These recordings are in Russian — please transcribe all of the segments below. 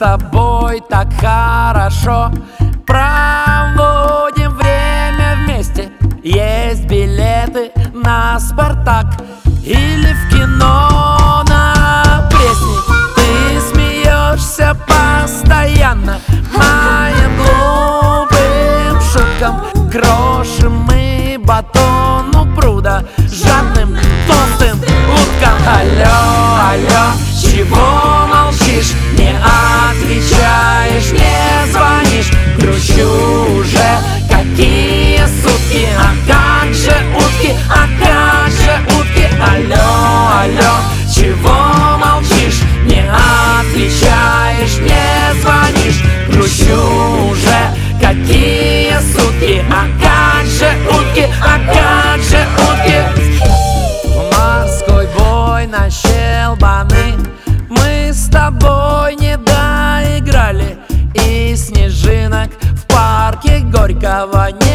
тобой так хорошо. Проводим время вместе. Есть билеты на «Спартак» Или в кино на Пресне Ты смеешься постоянно Моим глупым шуткам Крошим мы батон у пруда. очарование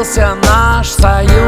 родился наш союз.